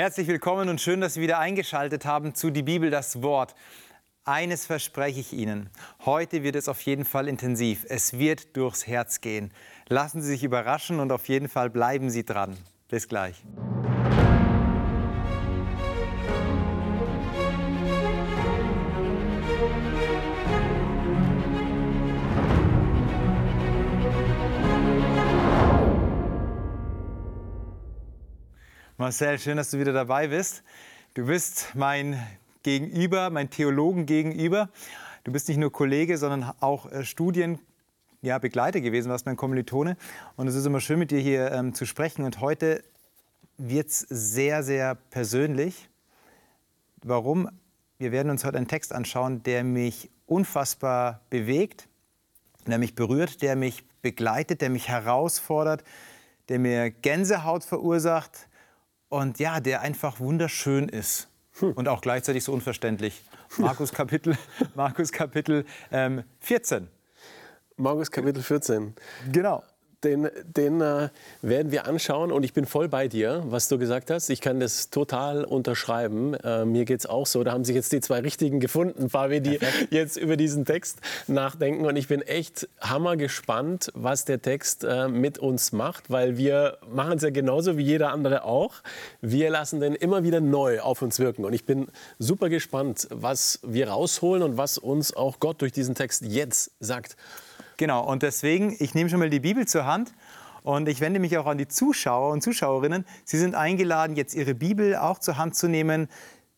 Herzlich willkommen und schön, dass Sie wieder eingeschaltet haben zu Die Bibel, das Wort. Eines verspreche ich Ihnen. Heute wird es auf jeden Fall intensiv. Es wird durchs Herz gehen. Lassen Sie sich überraschen und auf jeden Fall bleiben Sie dran. Bis gleich. Marcel, schön, dass du wieder dabei bist. Du bist mein Gegenüber, mein Theologen gegenüber. Du bist nicht nur Kollege, sondern auch äh, Studienbegleiter ja, gewesen, warst mein Kommilitone. Und es ist immer schön, mit dir hier ähm, zu sprechen. Und heute wird es sehr, sehr persönlich. Warum? Wir werden uns heute einen Text anschauen, der mich unfassbar bewegt, der mich berührt, der mich begleitet, der mich herausfordert, der mir Gänsehaut verursacht und ja, der einfach wunderschön ist hm. und auch gleichzeitig so unverständlich. Markus Kapitel, Markus Kapitel ähm, 14. Markus Kapitel 14. Genau den, den äh, werden wir anschauen und ich bin voll bei dir, was du gesagt hast. Ich kann das total unterschreiben. Äh, mir geht es auch so. Da haben sich jetzt die zwei Richtigen gefunden, Fabi, die jetzt über diesen Text nachdenken. Und ich bin echt hammergespannt, was der Text äh, mit uns macht, weil wir machen es ja genauso wie jeder andere auch. Wir lassen den immer wieder neu auf uns wirken. Und ich bin super gespannt, was wir rausholen und was uns auch Gott durch diesen Text jetzt sagt. Genau, und deswegen, ich nehme schon mal die Bibel zur Hand und ich wende mich auch an die Zuschauer und Zuschauerinnen. Sie sind eingeladen, jetzt Ihre Bibel auch zur Hand zu nehmen,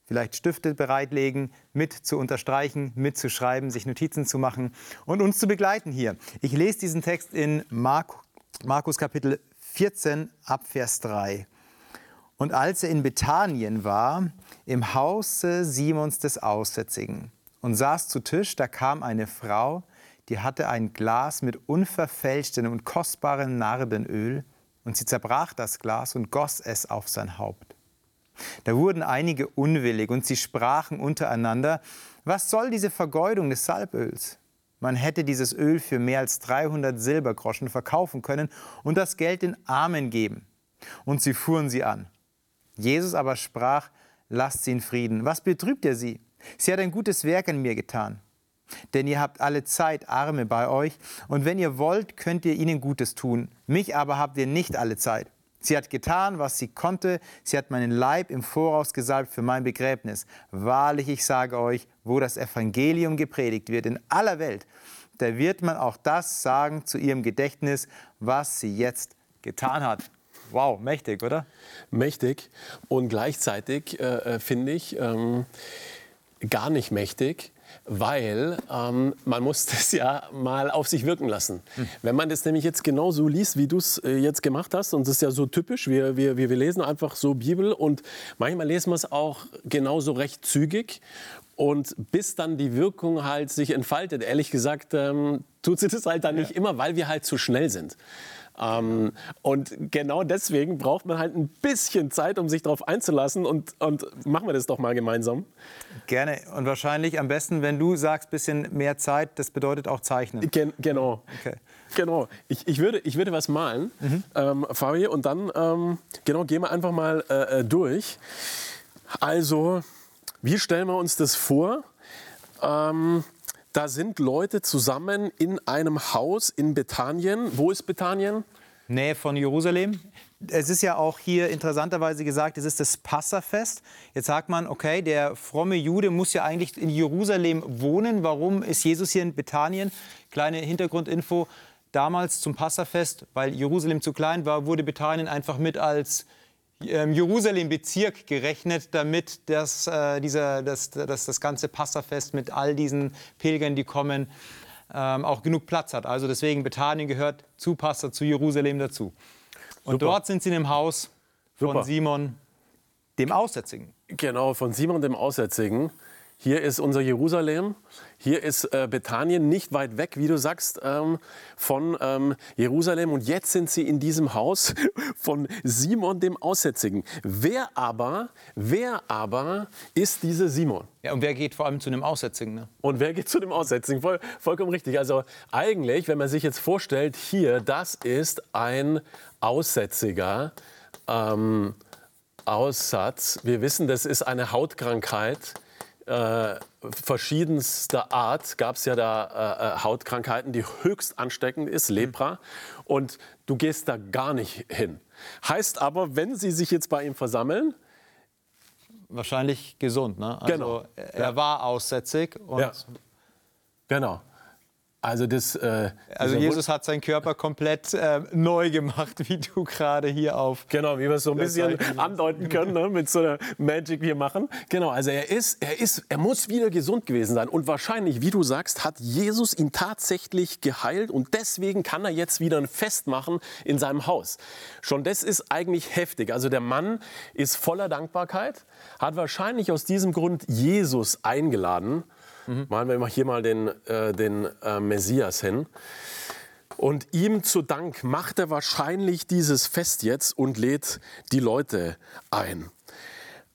vielleicht Stifte bereitlegen, mit zu unterstreichen, mitzuschreiben, sich Notizen zu machen und uns zu begleiten hier. Ich lese diesen Text in Markus Kapitel 14 ab Vers 3. Und als er in Bethanien war, im Hause Simons des Aussätzigen, und saß zu Tisch, da kam eine Frau, die hatte ein Glas mit unverfälschtem und kostbarem Nardenöl, und sie zerbrach das Glas und goss es auf sein Haupt. Da wurden einige unwillig, und sie sprachen untereinander, was soll diese Vergeudung des Salböls? Man hätte dieses Öl für mehr als 300 Silbergroschen verkaufen können und das Geld den Armen geben. Und sie fuhren sie an. Jesus aber sprach, lasst sie in Frieden. Was betrübt ihr sie? Sie hat ein gutes Werk an mir getan. Denn ihr habt alle Zeit Arme bei euch, und wenn ihr wollt, könnt ihr ihnen Gutes tun. Mich aber habt ihr nicht alle Zeit. Sie hat getan, was sie konnte. Sie hat meinen Leib im Voraus gesalbt für mein Begräbnis. Wahrlich, ich sage euch, wo das Evangelium gepredigt wird in aller Welt, da wird man auch das sagen zu ihrem Gedächtnis, was sie jetzt getan hat. Wow, mächtig, oder? Mächtig. Und gleichzeitig äh, äh finde ich ähm, gar nicht mächtig, weil ähm, man muss das ja mal auf sich wirken lassen. Hm. Wenn man das nämlich jetzt genau so liest, wie du es äh, jetzt gemacht hast, und das ist ja so typisch, wir, wir, wir lesen einfach so Bibel und manchmal lesen wir es auch genauso recht zügig und bis dann die Wirkung halt sich entfaltet, ehrlich gesagt, ähm, tut sie das halt dann ja. nicht immer, weil wir halt zu schnell sind. Ähm, und genau deswegen braucht man halt ein bisschen Zeit, um sich darauf einzulassen. Und, und machen wir das doch mal gemeinsam. Gerne. Und wahrscheinlich am besten, wenn du sagst, bisschen mehr Zeit, das bedeutet auch zeichnen. Gen genau. Okay. Genau. Ich, ich, würde, ich würde was malen, mhm. ähm, Fabi, und dann ähm, genau, gehen wir einfach mal äh, äh, durch. Also, wie stellen wir uns das vor? Ähm, da sind Leute zusammen in einem Haus in Bethanien. Wo ist Bethanien? Nähe von Jerusalem. Es ist ja auch hier interessanterweise gesagt, es ist das Passafest. Jetzt sagt man, okay, der fromme Jude muss ja eigentlich in Jerusalem wohnen. Warum ist Jesus hier in Bethanien? Kleine Hintergrundinfo. Damals zum Passafest, weil Jerusalem zu klein war, wurde Bethanien einfach mit als Jerusalem-Bezirk gerechnet, damit das, äh, dieser, das, das, das ganze Passafest mit all diesen Pilgern, die kommen, ähm, auch genug Platz hat. Also deswegen Bethanien gehört zu Passa, zu Jerusalem dazu. Und Super. dort sind sie in dem Haus von Super. Simon, dem Aussätzigen. Genau, von Simon dem Aussätzigen. Hier ist unser Jerusalem. Hier ist äh, Bethanien nicht weit weg, wie du sagst, ähm, von ähm, Jerusalem. Und jetzt sind sie in diesem Haus von Simon dem Aussätzigen. Wer aber, wer aber ist dieser Simon? Ja, und wer geht vor allem zu dem Aussätzigen? Ne? Und wer geht zu dem Aussätzigen? Voll, vollkommen richtig. Also eigentlich, wenn man sich jetzt vorstellt, hier, das ist ein Aussätziger. Ähm, Aussatz. Wir wissen, das ist eine Hautkrankheit äh, verschiedenster Art. Gab es ja da äh, äh, Hautkrankheiten, die höchst ansteckend ist, Lepra. Und du gehst da gar nicht hin. Heißt aber, wenn sie sich jetzt bei ihm versammeln, wahrscheinlich gesund. Ne? Also Genau. er war aussätzig. Und Ja. genau. Also das. Äh, Also Jesus hat seinen Körper komplett äh, neu gemacht, wie du gerade hier auf. Genau, wie wir es so ein bisschen andeuten können, ne, mit so einer Magic hier machen. Genau, also er ist, er ist, er muss wieder gesund gewesen sein. Und wahrscheinlich, wie du sagst, hat Jesus ihn tatsächlich geheilt und deswegen kann er jetzt wieder ein Fest machen in seinem Haus. Schon das ist eigentlich heftig. Also der Mann ist voller Dankbarkeit, hat wahrscheinlich aus diesem Grund Jesus eingeladen. Malen wir hier mal den, äh, den äh, Messias hin. Und ihm zu Dank macht er wahrscheinlich dieses Fest jetzt und lädt die Leute ein.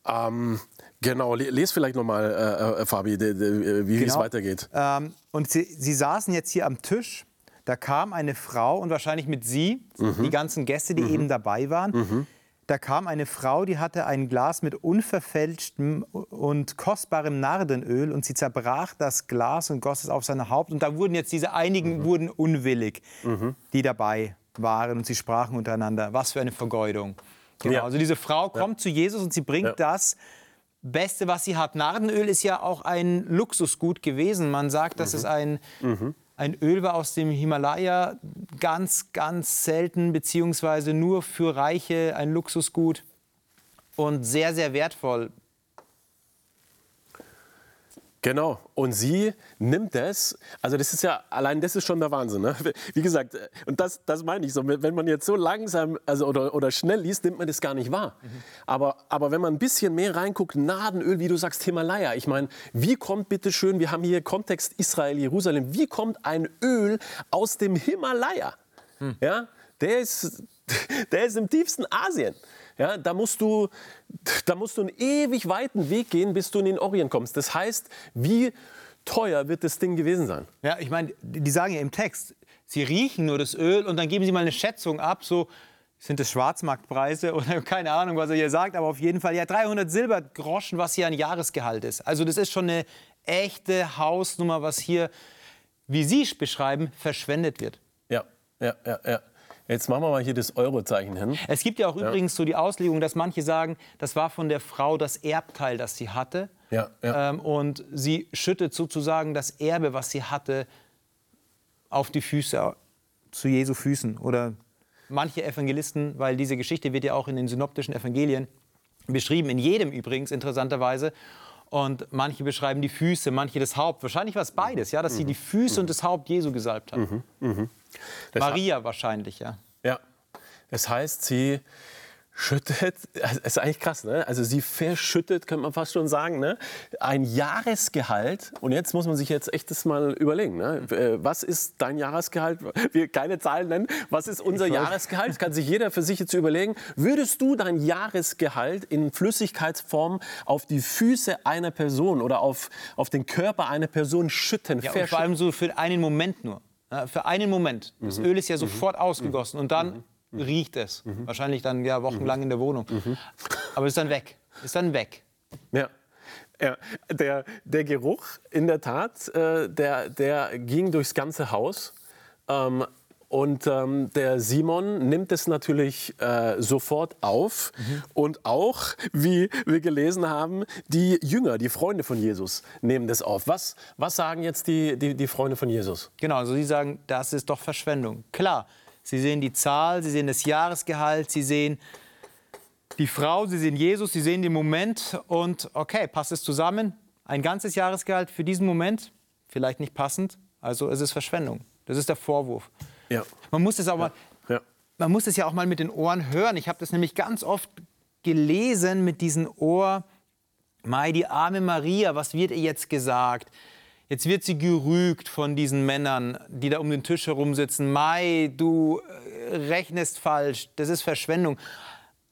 Ähm, genau, le- les vielleicht nochmal, äh, äh, Fabi, de, de, wie es Genau. weitergeht. Ähm, und sie, sie saßen jetzt hier am Tisch. Da kam eine Frau und wahrscheinlich mit sie, Mhm. die ganzen Gäste, die eben dabei waren. Da kam eine Frau, die hatte ein Glas mit unverfälschtem und kostbarem Nardenöl und sie zerbrach das Glas und goss es auf sein Haupt. Und da wurden jetzt diese einigen wurden unwillig, die dabei waren und sie sprachen untereinander. Was für eine Vergeudung. Genau. Ja. Also diese Frau kommt zu Jesus und sie bringt Ja. das Beste, was sie hat. Nardenöl ist ja auch ein Luxusgut gewesen. Man sagt, dass es ein, ein Öl war aus dem Himalaya, ganz, ganz selten, beziehungsweise nur für Reiche ein Luxusgut und sehr, sehr wertvoll. Genau. Und sie nimmt es, also das ist ja, allein das ist schon der Wahnsinn. Ne? Wie gesagt, äh, und das, das meine ich so, wenn man jetzt so langsam also oder, oder schnell liest, nimmt man das gar nicht wahr. Aber, aber wenn man ein bisschen mehr reinguckt, Nadenöl, wie du sagst, Himalaya, ich meine, wie kommt bitte schön, wir haben hier Kontext Israel, Jerusalem, wie kommt ein Öl aus dem Himalaya? Ja, der ist, der ist im tiefsten Asien. Ja, da musst du, da musst du einen ewig weiten Weg gehen, bis du in den Orient kommst. Das heißt, wie teuer wird das Ding gewesen sein? Ja, ich meine, die sagen ja im Text, sie riechen nur das Öl und dann geben sie mal eine Schätzung ab, so sind das Schwarzmarktpreise oder keine Ahnung, was er hier sagt, aber auf jeden Fall ja 300 Silbergroschen, was hier ein Jahresgehalt ist. Also das ist schon eine echte Hausnummer, was hier, wie Sie es beschreiben, verschwendet wird. Ja, ja, ja, ja. Jetzt machen wir mal hier das Eurozeichen hin. Es gibt ja auch übrigens so die Auslegung, dass manche sagen, das war von der Frau das Erbteil, das sie hatte. Ja, ja. Ähm, und sie schüttet sozusagen das Erbe, was sie hatte, auf die Füße, zu Jesu Füßen. Oder manche Evangelisten, weil diese Geschichte wird ja auch in den synoptischen Evangelien beschrieben, in jedem übrigens interessanterweise. Und manche beschreiben die Füße, manche das Haupt. Wahrscheinlich war es beides, ja, dass sie die Füße und das Haupt Jesu gesalbt hat. Das Maria wahrscheinlich, ja. Ja. Das heißt, sie schüttet, das ist eigentlich krass, ne? Also sie verschüttet, könnte man fast schon sagen, ne? Ein Jahresgehalt. Und jetzt muss man sich jetzt echt das mal überlegen, ne? Äh, Was ist dein Jahresgehalt? Wir keine Zahlen nennen. Was ist unser Jahresgehalt? Das kann sich jeder für sich jetzt überlegen. Würdest du dein Jahresgehalt in Flüssigkeitsform auf die Füße einer Person oder auf, auf den Körper einer Person schütten? Ja, vor allem so für einen Moment nur. Für einen Moment. Das Öl ist ja sofort ausgegossen und dann riecht es. Wahrscheinlich dann ja wochenlang in der Wohnung. Aber ist dann weg. Ist dann weg. Ja. Ja, der, der Geruch, in der Tat, äh, der, der ging durchs ganze Haus. Ähm, und ähm, der Simon nimmt es natürlich äh, sofort auf. Und auch, wie wir gelesen haben, die Jünger, die Freunde von Jesus, nehmen das auf. Was, was sagen jetzt die, die, die Freunde von Jesus? Genau, also Sie sagen, das ist doch Verschwendung. Klar, Sie sehen die Zahl, Sie sehen das Jahresgehalt, Sie sehen die Frau, Sie sehen Jesus, Sie sehen den Moment und okay, passt es zusammen? Ein ganzes Jahresgehalt für diesen Moment? Vielleicht nicht passend, also es ist Verschwendung. Das ist der Vorwurf. Ja. Man muss es aber, Ja. man muss es ja auch mal mit den Ohren hören. Ich habe das nämlich ganz oft gelesen mit diesem Ohr. Mei, die arme Maria, was wird ihr jetzt gesagt? Jetzt wird sie gerügt von diesen Männern, die da um den Tisch herum sitzen. Mai, du äh, rechnest falsch, das ist Verschwendung.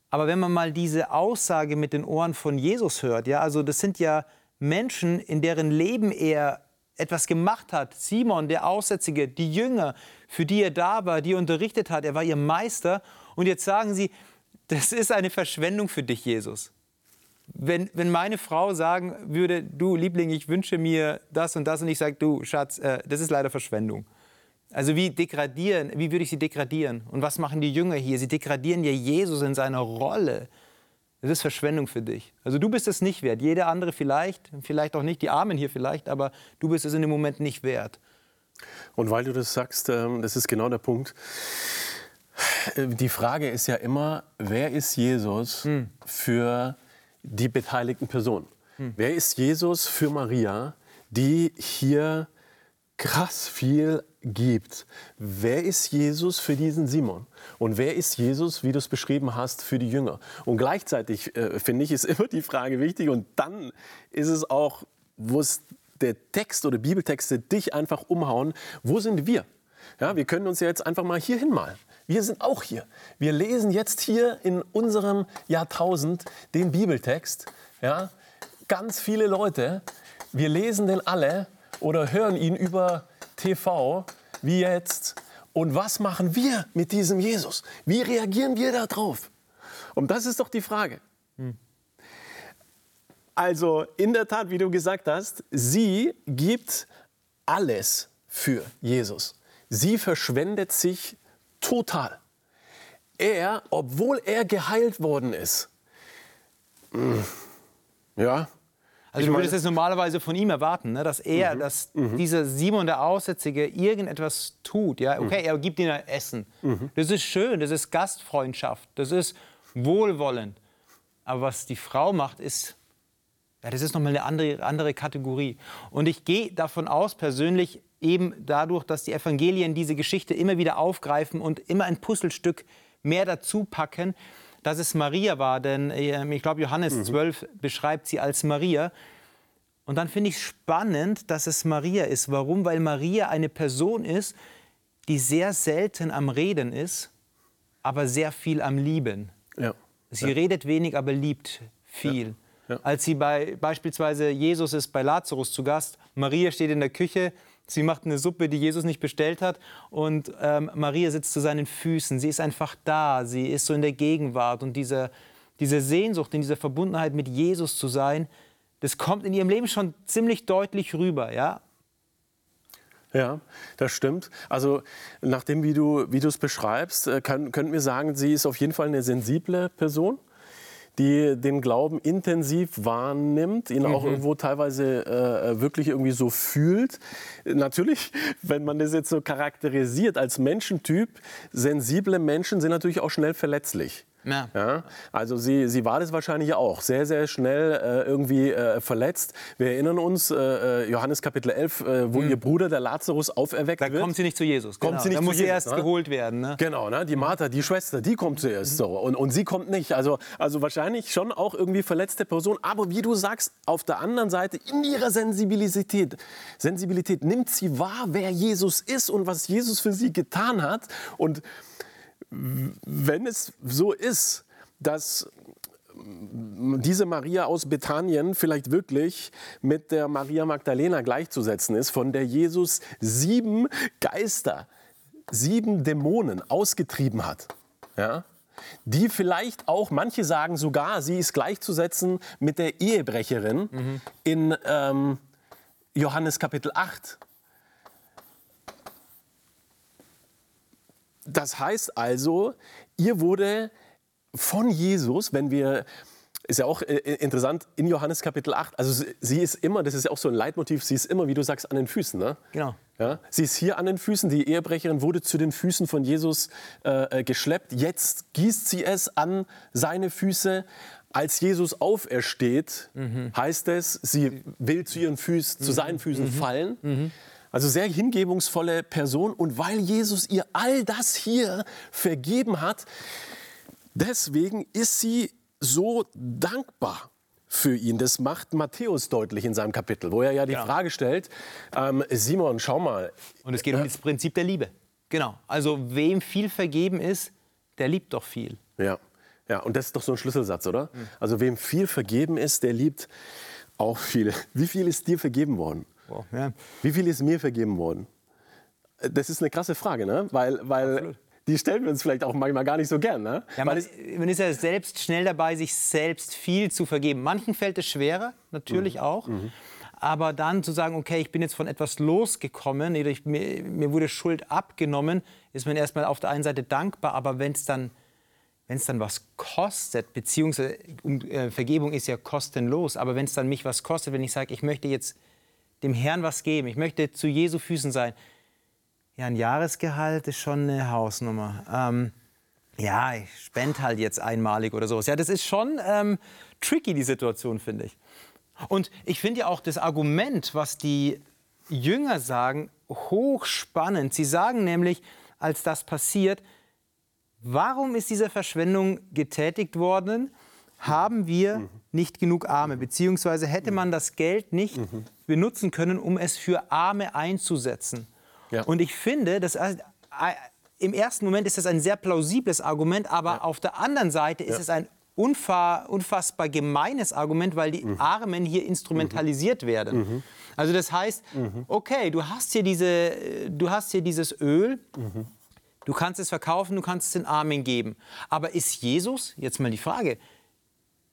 Aber wenn man mal diese Aussage mit den Ohren von Jesus hört, ja, also das sind ja Menschen, in deren Leben er etwas gemacht hat. Simon, der Aussätzige, die Jünger, für die er da war, die er unterrichtet hat, er war ihr Meister. Und jetzt sagen sie, das ist eine Verschwendung für dich, Jesus. Wenn, wenn meine Frau sagen würde, du Liebling, ich wünsche mir das und das und ich sage, du Schatz, äh, das ist leider Verschwendung. Also wie degradieren, wie würde ich sie degradieren? Und was machen die Jünger hier? Sie degradieren ja Jesus in seiner Rolle. Das ist Verschwendung für dich. Also du bist es nicht wert. Jeder andere vielleicht, vielleicht auch nicht, die Armen hier vielleicht, aber du bist es in dem Moment nicht wert. Und weil du das sagst, ähm, das ist genau der Punkt. Äh, die Frage ist ja immer, wer ist Jesus hm. für die beteiligten Personen? Hm. Wer ist Jesus für Maria, die hier krass viel gibt? Wer ist Jesus für diesen Simon? Und wer ist Jesus, wie du es beschrieben hast, für die Jünger? Und gleichzeitig, äh, finde ich, ist immer die Frage wichtig. Und dann ist es auch, wo es der Text oder Bibeltexte dich einfach umhauen, wo sind wir? Ja, wir können uns ja jetzt einfach mal hier hinmalen. Wir sind auch hier. Wir lesen jetzt hier in unserem Jahrtausend den Bibeltext. Ja, ganz viele Leute, wir lesen den alle oder hören ihn über TV, wie jetzt. Und was machen wir mit diesem Jesus? Wie reagieren wir darauf? Und das ist doch die Frage. Hm. Also in der Tat, wie du gesagt hast, sie gibt alles für Jesus. Sie verschwendet sich total. Er, obwohl er geheilt worden ist, hm, ja. Also du würdest es normalerweise von ihm erwarten, ne? dass er, mhm. dass mhm. dieser Simon der Aussätzige irgendetwas tut. Ja? Okay, mhm. er gibt ihnen Essen. Mhm. Das ist schön, das ist Gastfreundschaft, das ist Wohlwollen. Aber was die Frau macht, ist ja, das ist nochmal eine andere, andere Kategorie. Und ich gehe davon aus, persönlich, eben dadurch, dass die Evangelien diese Geschichte immer wieder aufgreifen und immer ein Puzzlestück mehr dazu packen, dass es Maria war. Denn ähm, ich glaube, Johannes mhm. 12 beschreibt sie als Maria. Und dann finde ich spannend, dass es Maria ist. Warum? Weil Maria eine Person ist, die sehr selten am Reden ist, aber sehr viel am Lieben. Ja. Sie ja. redet wenig, aber liebt viel. Ja. Ja. Als sie bei, beispielsweise Jesus ist bei Lazarus zu Gast, Maria steht in der Küche, sie macht eine Suppe, die Jesus nicht bestellt hat und ähm, Maria sitzt zu seinen Füßen. Sie ist einfach da, sie ist so in der Gegenwart und diese, diese Sehnsucht, in dieser Verbundenheit mit Jesus zu sein, das kommt in ihrem Leben schon ziemlich deutlich rüber, ja. Ja, das stimmt. Also nachdem, wie du wie es beschreibst, äh, können, könnten wir sagen, sie ist auf jeden Fall eine sensible Person die den Glauben intensiv wahrnimmt, ihn auch mhm. irgendwo teilweise äh, wirklich irgendwie so fühlt. Natürlich, wenn man das jetzt so charakterisiert als Menschentyp, sensible Menschen sind natürlich auch schnell verletzlich. Ja. ja. Also sie, sie war das wahrscheinlich auch, sehr, sehr schnell äh, irgendwie äh, verletzt. Wir erinnern uns, äh, äh Johannes Kapitel 11, äh, wo mhm. ihr Bruder, der Lazarus, auferweckt da wird. Da kommt sie nicht zu Jesus. Kommt genau. sie nicht da zu muss Jesus, sie erst ne? geholt werden. Ne? Genau, ne? die Martha, die Schwester, die kommt zuerst. Mhm. So. Und, und sie kommt nicht. Also, also wahrscheinlich schon auch irgendwie verletzte Person. Aber wie du sagst, auf der anderen Seite, in ihrer Sensibilität, Sensibilität nimmt sie wahr, wer Jesus ist und was Jesus für sie getan hat. Und wenn es so ist, dass diese Maria aus Bethanien vielleicht wirklich mit der Maria Magdalena gleichzusetzen ist, von der Jesus sieben Geister, sieben Dämonen ausgetrieben hat. Ja? Die vielleicht auch, manche sagen sogar, sie ist gleichzusetzen mit der Ehebrecherin mhm. in ähm, Johannes Kapitel 8. Das heißt also, ihr wurde von Jesus, wenn wir ist ja auch äh, interessant in Johannes Kapitel 8. Also sie ist immer, das ist ja auch so ein Leitmotiv, sie ist immer, wie du sagst, an den Füßen. Ne? Genau. Ja? Sie ist hier an den Füßen, die Ehebrecherin wurde zu den Füßen von Jesus äh, äh geschleppt. Jetzt gießt sie es an seine Füße. Als Jesus aufersteht, mhm. heißt es, sie will zu, ihren Füßen, mhm. zu seinen Füßen mhm. fallen. Also sehr hingebungsvolle Person. Und weil Jesus ihr all das hier vergeben hat, deswegen ist sie so dankbar für ihn. Das macht Matthäus deutlich in seinem Kapitel, wo er ja die ja. Frage stellt, ähm, Simon, schau mal. Und es geht um das Prinzip der Liebe. Genau. Also wem viel vergeben ist, der liebt doch viel. Ja. Ja, und das ist doch so ein Schlüsselsatz, oder? Mhm. Also wem viel vergeben ist, der liebt auch viel. Wie viel ist dir vergeben worden? Wow, ja. Wie viel ist mir vergeben worden? Das ist eine krasse Frage, ne? Weil, weil die stellen wir uns vielleicht auch manchmal gar nicht so gern. Ne? Ja, man, man, ist ja selbst schnell dabei, sich selbst viel zu vergeben. Manchen fällt es schwerer, natürlich mhm. auch. Mhm. Aber dann zu sagen, okay, ich bin jetzt von etwas losgekommen, ich, mir, mir, wurde Schuld abgenommen, ist man erstmal auf der einen Seite dankbar, aber wenn es dann, dann was kostet, beziehungsweise äh, Vergebung ist ja kostenlos, aber wenn es dann mich was kostet, wenn ich sage, ich möchte jetzt dem Herrn was geben, ich möchte zu Jesu Füßen sein, ja, ein Jahresgehalt ist schon eine Hausnummer. Ähm, ja, ich spende halt jetzt einmalig oder sowas. Ja, das ist schon ähm, tricky, die Situation, finde ich. Und ich finde ja auch das Argument, was die Jünger sagen, hochspannend. Sie sagen nämlich, als das passiert, warum ist diese Verschwendung getätigt worden? Haben wir mhm. Nicht genug Arme? Beziehungsweise hätte man das Geld nicht mhm. benutzen können, um es für Arme einzusetzen? Ja. Und ich finde, dass äh, im ersten Moment ist das ein sehr plausibles Argument, aber ja. auf der anderen Seite ist ja. es ein unfassbar gemeines Argument, weil die mhm. Armen hier instrumentalisiert mhm. werden. Mhm. Also das heißt, mhm. okay, du hast hier, diese, du hast hier dieses Öl, mhm. du kannst es verkaufen, du kannst es den Armen geben. Aber ist Jesus, jetzt mal die Frage,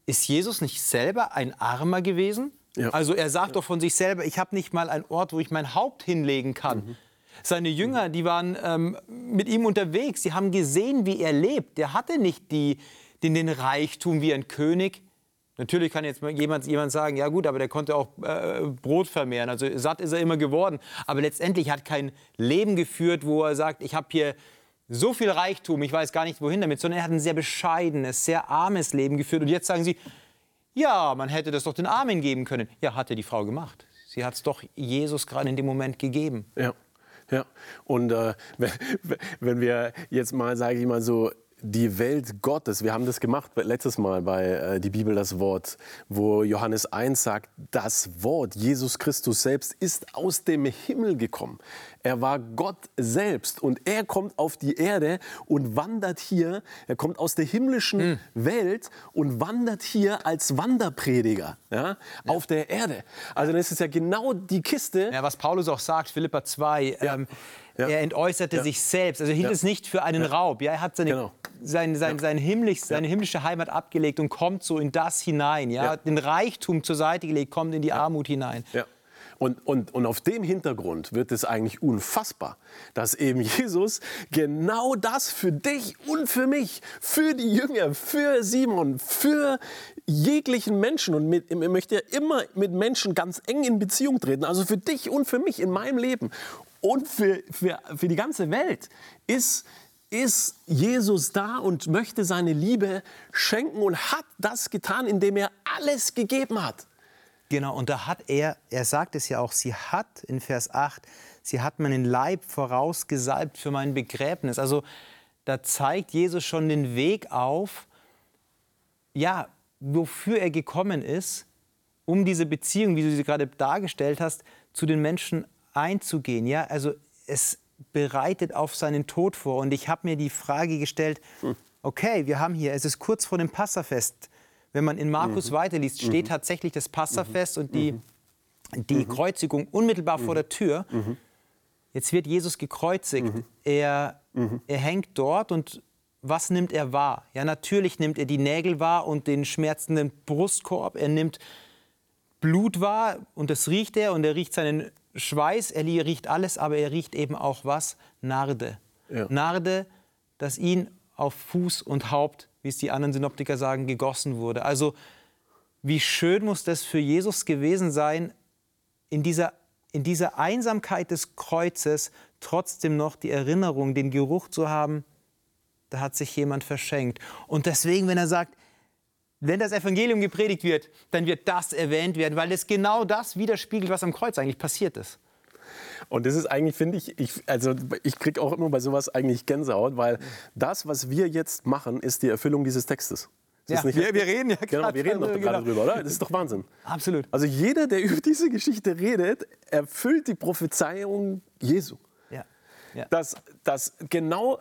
ist Jesus nicht selber ein Armer gewesen? Ja. Also er sagt ja. doch von sich selber, ich habe nicht mal einen Ort, wo ich mein Haupt hinlegen kann. Mhm. Seine Jünger, die waren ähm, mit ihm unterwegs, die haben gesehen, wie er lebt. Der hatte nicht die, den, den Reichtum wie ein König. Natürlich kann jetzt jemand, jemand sagen, ja gut, aber der konnte auch äh, Brot vermehren. Also satt ist er immer geworden. Aber letztendlich hat kein Leben geführt, wo er sagt, ich habe hier so viel Reichtum, ich weiß gar nicht wohin damit, sondern er hat ein sehr bescheidenes, sehr armes Leben geführt. Und jetzt sagen Sie, ja, man hätte das doch den Armen geben können. Ja, hat ja die Frau gemacht. Sie hat es doch Jesus gerade in dem Moment gegeben. Ja. Ja, und äh, wenn wir jetzt mal, sage ich mal so, die Welt Gottes. Wir haben das gemacht letztes Mal bei äh, die Bibel das Wort, wo Johannes 1 sagt, das Wort Jesus Christus selbst ist aus dem Himmel gekommen. Er war Gott selbst und er kommt auf die Erde und wandert hier. Er kommt aus der himmlischen mhm. Welt und wandert hier als Wanderprediger ja, ja. auf der Erde. Also das ist ja genau die Kiste. Ja, was Paulus auch sagt, Philippa 2. Ja. Ähm, ja. Er entäußerte ja. sich selbst. Also er hielt ja. es nicht für einen Raub. Ja, er hat seine, genau. sein, sein, sein himmlisch, seine himmlische Heimat abgelegt und kommt so in das hinein. Ja? Den Reichtum zur Seite gelegt, kommt in die Armut hinein. Und, und, und auf dem Hintergrund wird es eigentlich unfassbar, dass eben Jesus genau das für dich und für mich, für die Jünger, für Simon, für jeglichen Menschen und mit, er möchte immer mit Menschen ganz eng in Beziehung treten, also für dich und für mich in meinem Leben und für, für, für die ganze Welt ist, ist Jesus da und möchte seine Liebe schenken und hat das getan, indem er alles gegeben hat. Genau, und da hat er, er sagt es ja auch, sie hat in Vers 8, sie hat meinen Leib vorausgesalbt für mein Begräbnis. Also da zeigt Jesus schon den Weg auf, ja, wofür er gekommen ist, um diese Beziehung, wie du sie gerade dargestellt hast, zu den Menschen einzugehen. Ja, also es bereitet auf seinen Tod vor. Und ich habe mir die Frage gestellt, hm. okay, wir haben hier, es ist kurz vor dem Passafest. Wenn man in Markus mhm. weiterliest, steht mhm. tatsächlich das Passafest mhm. und die, mhm. die mhm. Kreuzigung unmittelbar vor der Tür. Jetzt wird Jesus gekreuzigt. Er, er hängt dort und was nimmt er wahr? Ja, natürlich nimmt er die Nägel wahr und den schmerzenden Brustkorb. Er nimmt Blut wahr und das riecht er und er riecht seinen Schweiß, er riecht alles, aber er riecht eben auch was? Narde. Ja. Narde, das ihn auf Fuß und Haupt, wie es die anderen Synoptiker sagen, gegossen wurde. Also wie schön muss das für Jesus gewesen sein, in dieser, in dieser Einsamkeit des Kreuzes trotzdem noch die Erinnerung, den Geruch zu haben, da hat sich jemand verschenkt. Und deswegen, wenn er sagt, wenn das Evangelium gepredigt wird, dann wird das erwähnt werden, weil es genau das widerspiegelt, was am Kreuz eigentlich passiert ist. Und das ist eigentlich, finde ich, ich, also ich kriege auch immer bei sowas eigentlich Gänsehaut, weil das, was wir jetzt machen, ist die Erfüllung dieses Textes. Ja, wir, wir, reden ja genau, wir reden doch genau. gerade drüber, oder? Das ist doch Wahnsinn. Absolut. Also jeder, der über diese Geschichte redet, erfüllt die Prophezeiung Jesu. Ja. ja. Dass, dass genau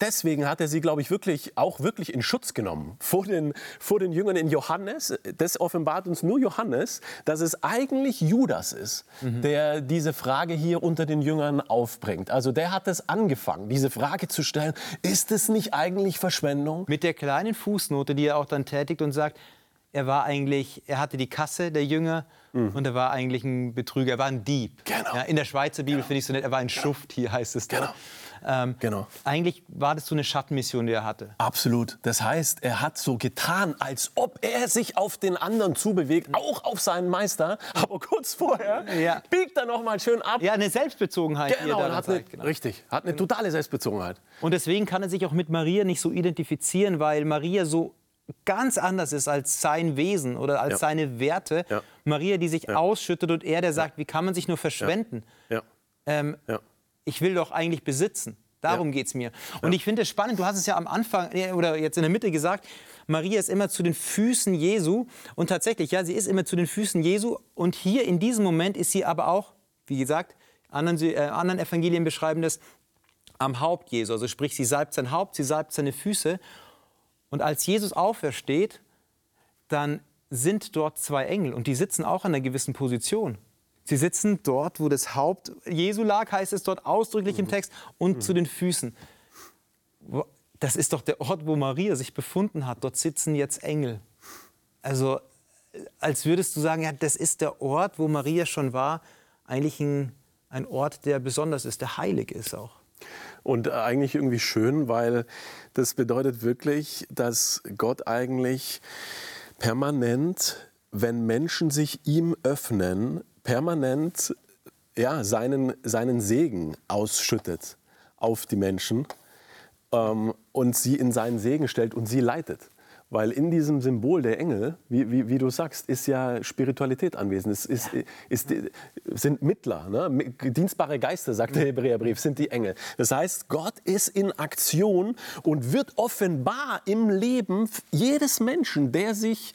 deswegen hat er sie, glaube ich, wirklich auch wirklich in Schutz genommen vor den, vor den Jüngern in Johannes. Das offenbart uns nur Johannes, dass es eigentlich Judas ist, mhm. der diese Frage hier unter den Jüngern aufbringt. Also der hat es angefangen, diese Frage zu stellen, ist es nicht eigentlich Verschwendung? Mit der kleinen Fußnote, die er auch dann tätigt und sagt, er war eigentlich, er hatte die Kasse der Jünger mhm. und er war eigentlich ein Betrüger, er war ein Dieb. Genau. Ja, in der Schweizer Bibel genau. finde ich so nett, er war ein genau. Schuft, hier heißt es. Genau. Ähm, genau. Eigentlich war das so eine Schattenmission, die er hatte. Absolut. Das heißt, er hat so getan, als ob er sich auf den anderen zubewegt, auch auf seinen Meister. Aber kurz vorher ja. biegt er noch mal schön ab. Ja, eine Selbstbezogenheit. Genau, die er hat zeigt, eine, genau. richtig. Hat eine totale Selbstbezogenheit. Und deswegen kann er sich auch mit Maria nicht so identifizieren, weil Maria so ganz anders ist als sein Wesen oder als ja. seine Werte. Ja. Maria, die sich ja. ausschüttet und er, der sagt, wie kann man sich nur verschwenden? Ähm, ich will doch eigentlich besitzen. Darum ja. geht es mir. Und ich finde es spannend, du hast es ja am Anfang oder jetzt in der Mitte gesagt, Maria ist immer zu den Füßen Jesu. Und tatsächlich, ja, sie ist immer zu den Füßen Jesu. Und hier in diesem Moment ist sie aber auch, wie gesagt, anderen, äh, anderen Evangelien beschreiben das, am Haupt Jesu. Also sprich, sie salbt sein Haupt, sie salbt seine Füße. Und als Jesus aufersteht, dann sind dort zwei Engel und die sitzen auch in einer gewissen Position. Sie sitzen dort, wo das Haupt Jesu lag, heißt es dort ausdrücklich mhm. im Text, und mhm. zu den Füßen. Das ist doch der Ort, wo Maria sich befunden hat. Dort sitzen jetzt Engel. Also, als würdest du sagen, ja, das ist der Ort, wo Maria schon war, eigentlich ein, ein Ort, der besonders ist, der heilig ist auch. Und eigentlich irgendwie schön, weil das bedeutet wirklich, dass Gott eigentlich permanent, wenn Menschen sich ihm öffnen, permanent ja, seinen, seinen Segen ausschüttet auf die Menschen ähm, und sie in seinen Segen stellt und sie leitet. Weil in diesem Symbol der Engel, wie, wie, wie du sagst, ist ja Spiritualität anwesend. Es ist, ist, sind Mittler, ne? dienstbare Geister, sagt der Hebräerbrief, sind die Engel. Das heißt, Gott ist in Aktion und wird offenbar im Leben jedes Menschen, der sich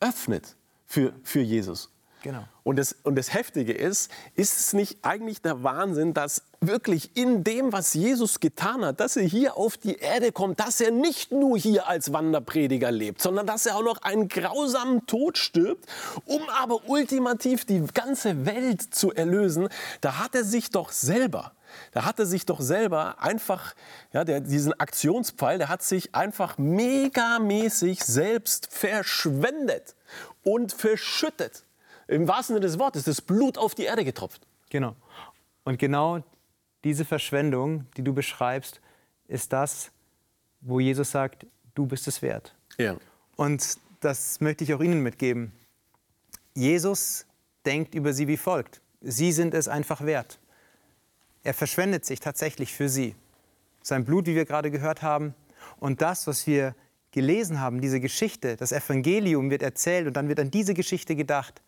öffnet für, für Jesus. Genau. Und das, und das Heftige ist, ist es nicht eigentlich der Wahnsinn, dass wirklich in dem, was Jesus getan hat, dass er hier auf die Erde kommt, dass er nicht nur hier als Wanderprediger lebt, sondern dass er auch noch einen grausamen Tod stirbt, um aber ultimativ die ganze Welt zu erlösen, da hat er sich doch selber da hat er sich doch selber einfach, ja, der, diesen Aktionspfeil, der hat sich einfach megamäßig selbst verschwendet und verschüttet im wahrsten Sinne des Wortes, das Blut auf die Erde getropft. Genau. Und genau diese Verschwendung, die du beschreibst, ist das, wo Jesus sagt, du bist es wert. Ja. Und das möchte ich auch Ihnen mitgeben. Jesus denkt über sie wie folgt. Sie sind es einfach wert. Er verschwendet sich tatsächlich für sie. Sein Blut, wie wir gerade gehört haben, und das, was wir gelesen haben, diese Geschichte, das Evangelium wird erzählt und dann wird an diese Geschichte gedacht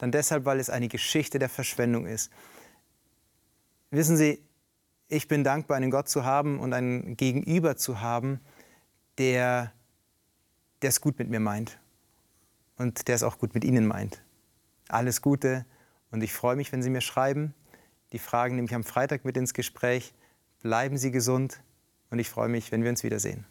dann deshalb, weil es eine Geschichte der Verschwendung ist. Wissen Sie, ich bin dankbar, einen Gott zu haben und einen Gegenüber zu haben, der es gut mit mir meint und der es auch gut mit Ihnen meint. Alles Gute und ich freue mich, wenn Sie mir schreiben. Die Fragen nehme ich am Freitag mit ins Gespräch. Bleiben Sie gesund und ich freue mich, wenn wir uns wiedersehen.